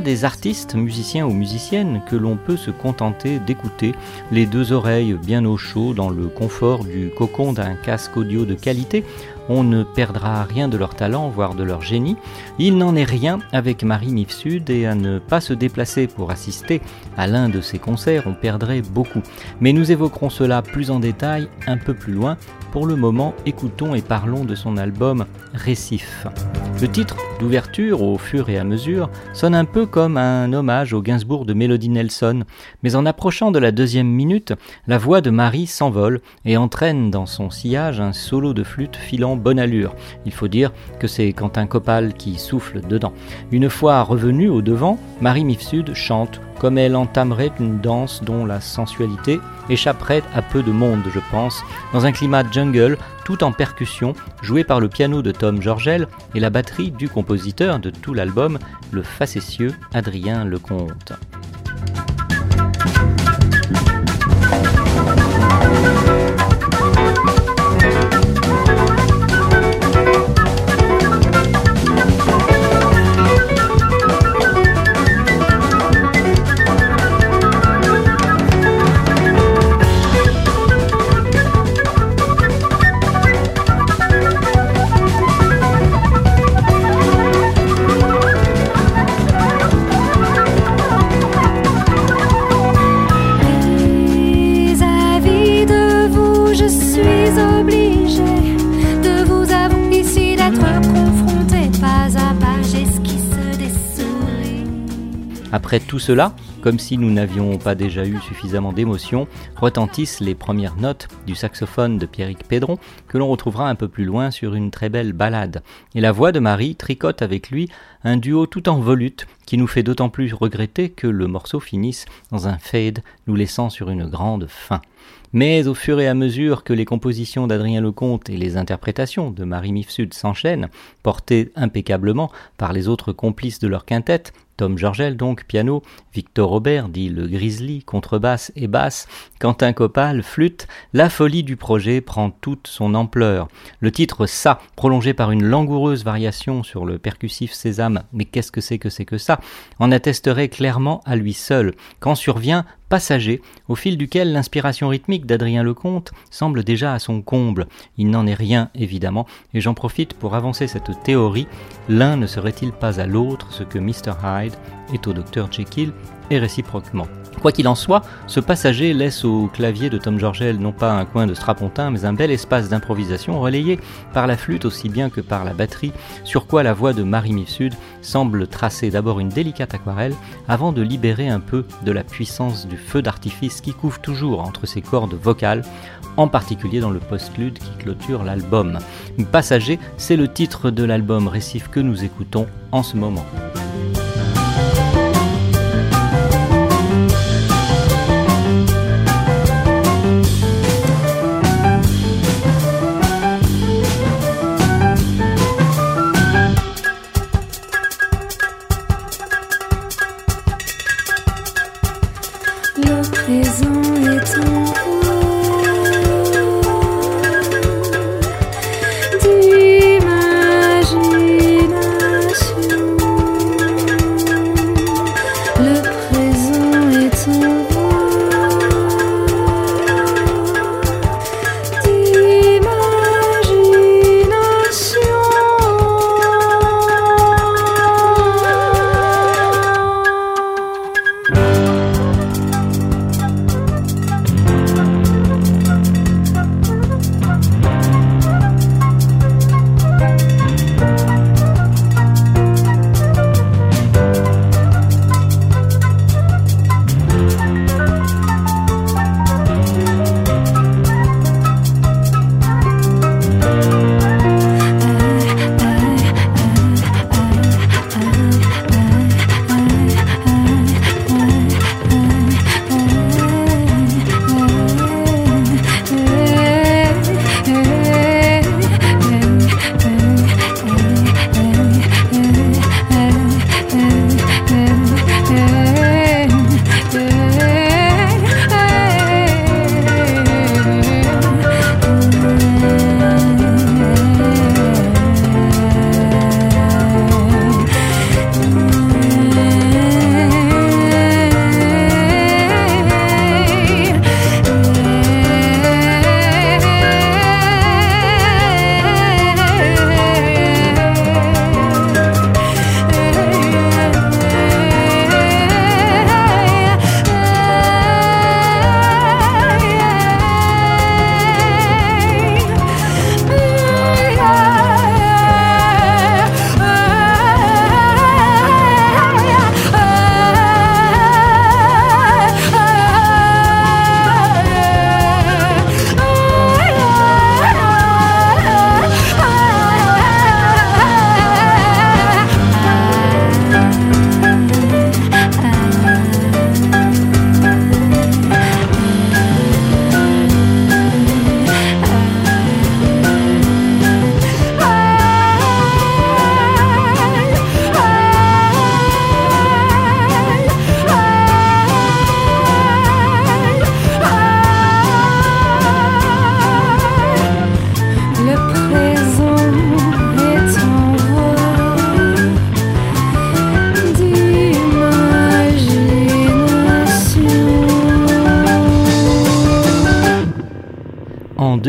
Des artistes, musiciens ou musiciennes que l'on peut se contenter d'écouter, les deux oreilles bien au chaud dans le confort du cocon d'un casque audio de qualité. On ne perdra rien de leur talent, voire de leur génie. Il n'en est rien avec Marie Mifsud et à ne pas se déplacer pour assister à l'un de ses concerts, on perdrait beaucoup. Mais nous évoquerons cela plus en détail un peu plus loin. Pour le moment, écoutons et parlons de son album Récif. Le titre d'ouverture, au fur et à mesure, sonne un peu comme un hommage au Gainsbourg de Melody Nelson, mais en approchant de la deuxième minute, la voix de Marie s'envole et entraîne dans son sillage un solo de flûte filant bonne allure. Il faut dire que c'est Quentin Copal qui souffle dedans. Une fois revenue au devant, Marie Mifsud chante comme elle entamerait une danse dont la sensualité échapperait à peu de monde, je pense, dans un climat jungle, tout en percussion, joué par le piano de Tom Georgel et la batterie du compositeur de tout l'album, le facétieux Adrien Lecomte. Après tout cela, comme si nous n'avions pas déjà eu suffisamment d'émotions, retentissent les premières notes du saxophone de Pierrick Pédron, que l'on retrouvera un peu plus loin sur une très belle ballade. Et la voix de Marie tricote avec lui un duo tout en volute qui nous fait d'autant plus regretter que le morceau finisse dans un fade, nous laissant sur une grande fin. Mais au fur et à mesure que les compositions d'Adrien Lecomte et les interprétations de Marie Mifsud s'enchaînent, portées impeccablement par les autres complices de leur quintette, Tom Georgel donc, piano, Victor Robert, dit le Grizzly, contrebasse et basse, Quentin Copal, flûte, la folie du projet prend toute son ampleur. Le titre Ça, prolongé par une langoureuse variation sur le percussif sésame, mais qu'est-ce que c'est que c'est que ça, en attesterait clairement à lui seul, quand survient passager, au fil duquel l'inspiration rythmique d'Adrien Lecomte semble déjà à son comble. Il n'en est rien, évidemment, et j'en profite pour avancer cette théorie. L'un ne serait-il pas à l'autre ce que Mr. Hyde est au Dr. Jekyll et réciproquement? Quoi qu'il en soit, ce passager laisse au clavier de Tom Georgel non pas un coin de strapontin, mais un bel espace d'improvisation relayé par la flûte aussi bien que par la batterie, sur quoi la voix de Marie Mifsud semble tracer d'abord une délicate aquarelle avant de libérer un peu de la puissance du feu d'artifice qui couvre toujours entre ses cordes vocales, en particulier dans le postlude qui clôture l'album. Passager, c'est le titre de l'album récif que nous écoutons en ce moment. maison est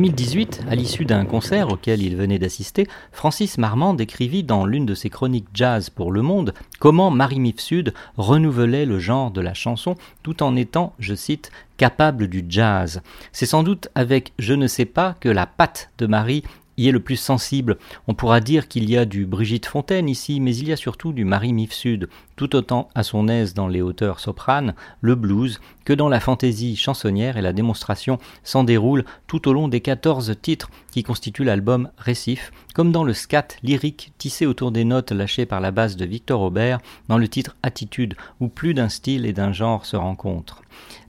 2018, à l'issue d'un concert auquel il venait d'assister, Francis Marmande décrivit dans l'une de ses chroniques jazz pour Le Monde comment Marie Mifsud renouvelait le genre de la chanson tout en étant, je cite, capable du jazz. C'est sans doute avec Je ne sais pas que la patte de Marie y est le plus sensible. On pourra dire qu'il y a du Brigitte Fontaine ici, mais il y a surtout du Marie Mifsud, tout autant à son aise dans les hauteurs sopranes, le blues, que dans la fantaisie chansonnière et la démonstration s'en déroule tout au long des 14 titres qui constituent l'album Récif, comme dans le scat lyrique tissé autour des notes lâchées par la basse de Victor Aubert dans le titre Attitude, où plus d'un style et d'un genre se rencontrent.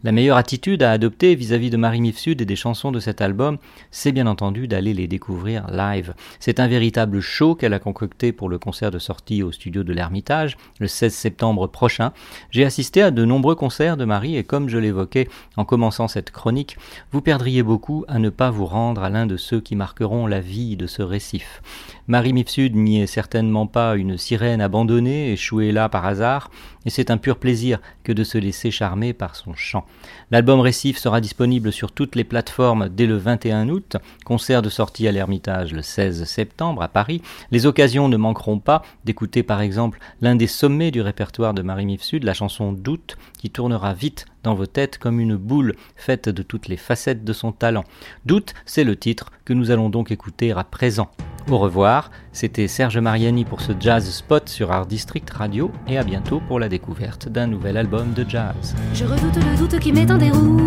La meilleure attitude à adopter vis-à-vis de Marie Mifsud et des chansons de cet album, c'est bien entendu d'aller les découvrir live. C'est un véritable show qu'elle a concocté pour le concert de sortie au studio de l'Ermitage le 16 septembre prochain. J'ai assisté à de nombreux concerts de Marie et comme je l'évoquais en commençant cette chronique, vous perdriez beaucoup à ne pas vous rendre à l'un de ceux qui marqueront la vie de ce récif. Marie Mifsud n'y est certainement pas une sirène abandonnée, échouée là par hasard, et c'est un pur plaisir que de se laisser charmer par son chant. L'album Récif sera disponible sur toutes les plateformes dès le 21 août, concert de sortie à l'Ermitage le 16 septembre à Paris. Les occasions ne manqueront pas d'écouter par exemple l'un des sommets du répertoire de Marie Mifsud, la chanson Doute, qui tournera vite dans vos têtes comme une boule faite de toutes les facettes de son talent. Doute, c'est le titre que nous allons donc écouter à présent. Au revoir, c'était Serge Mariani pour ce Jazz Spot sur Art District Radio et à bientôt pour la découverte d'un nouvel album de jazz. Je redoute le doute qui met en déroute,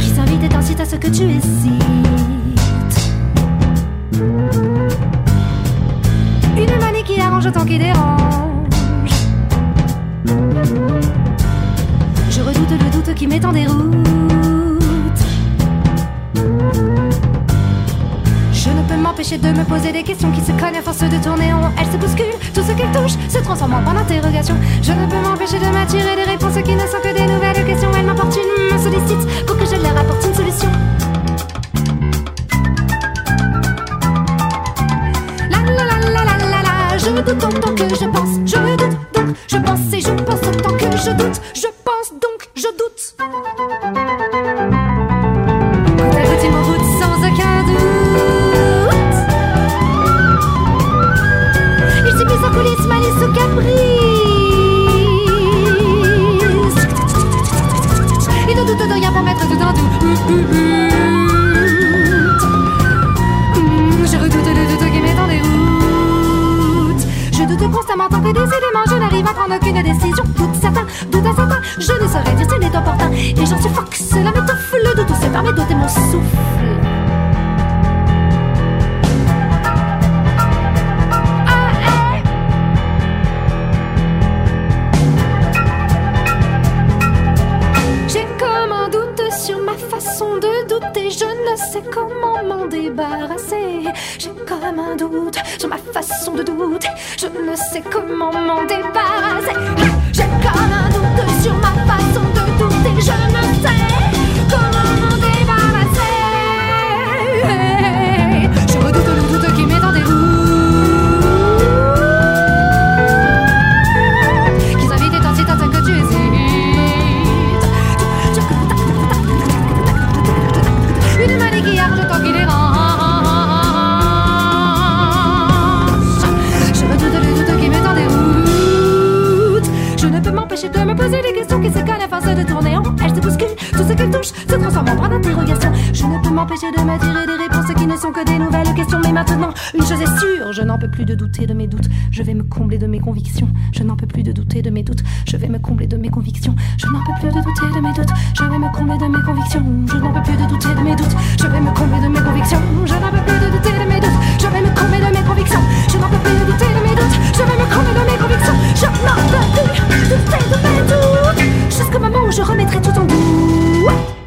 qui s'invite t'incite à ce que tu hésites. Une manie qui arrange autant qu'il dérange. Qui met en déroute. Je ne peux m'empêcher de me poser des questions qui se cognent à force de tourner en rond. Elle se bouscule, tout ce qu'elle touche se transforme en point d'interrogation. Je ne peux m'empêcher de m'attirer des réponses qui ne sont que des nouvelles questions. Elle m'importune, me sollicite pour que je leur apporte une solution. La la la la la la la, je doute autant que je pense. Je doute donc je pense et je pense autant que je doute. Je opportun. Et j'en suffoque, cela m'étouffe, le doute se permet d'ôter mon souffle. J'ai comme un doute sur ma façon de douter, je ne sais comment m'en débarrasser. J'ai comme un doute sur ma façon de douter, je ne sais comment m'en débarrasser. Arrange tant qu'il dérange. Je le doute qui met en déroute. Je ne peux m'empêcher de me poser des questions qui se collent à force de tourner en rond. Elle se tout ce qu'elle touche se transforme en point d'interrogation. Je ne peux m'empêcher de m'attirer des réponses qui ne sont que des nouvelles Maintenant, une chose est sûre, je n'en peux plus de douter de mes doutes. Je vais me combler de mes convictions. Je n'en peux plus de douter de mes doutes. Je vais me combler de mes convictions. Je n'en peux plus de douter de mes doutes. Je vais me combler de mes convictions. Je n'en peux plus de douter de mes doutes. Je vais me combler de mes convictions. Je n'en peux plus de douter de mes doutes. Je vais me combler de mes convictions. Je n'en peux plus de douter de mes doutes. Je vais me combler de mes convictions. Je n'en peux plus de douter de mes doutes. Jusqu'au moment où je remettrai tout en doute.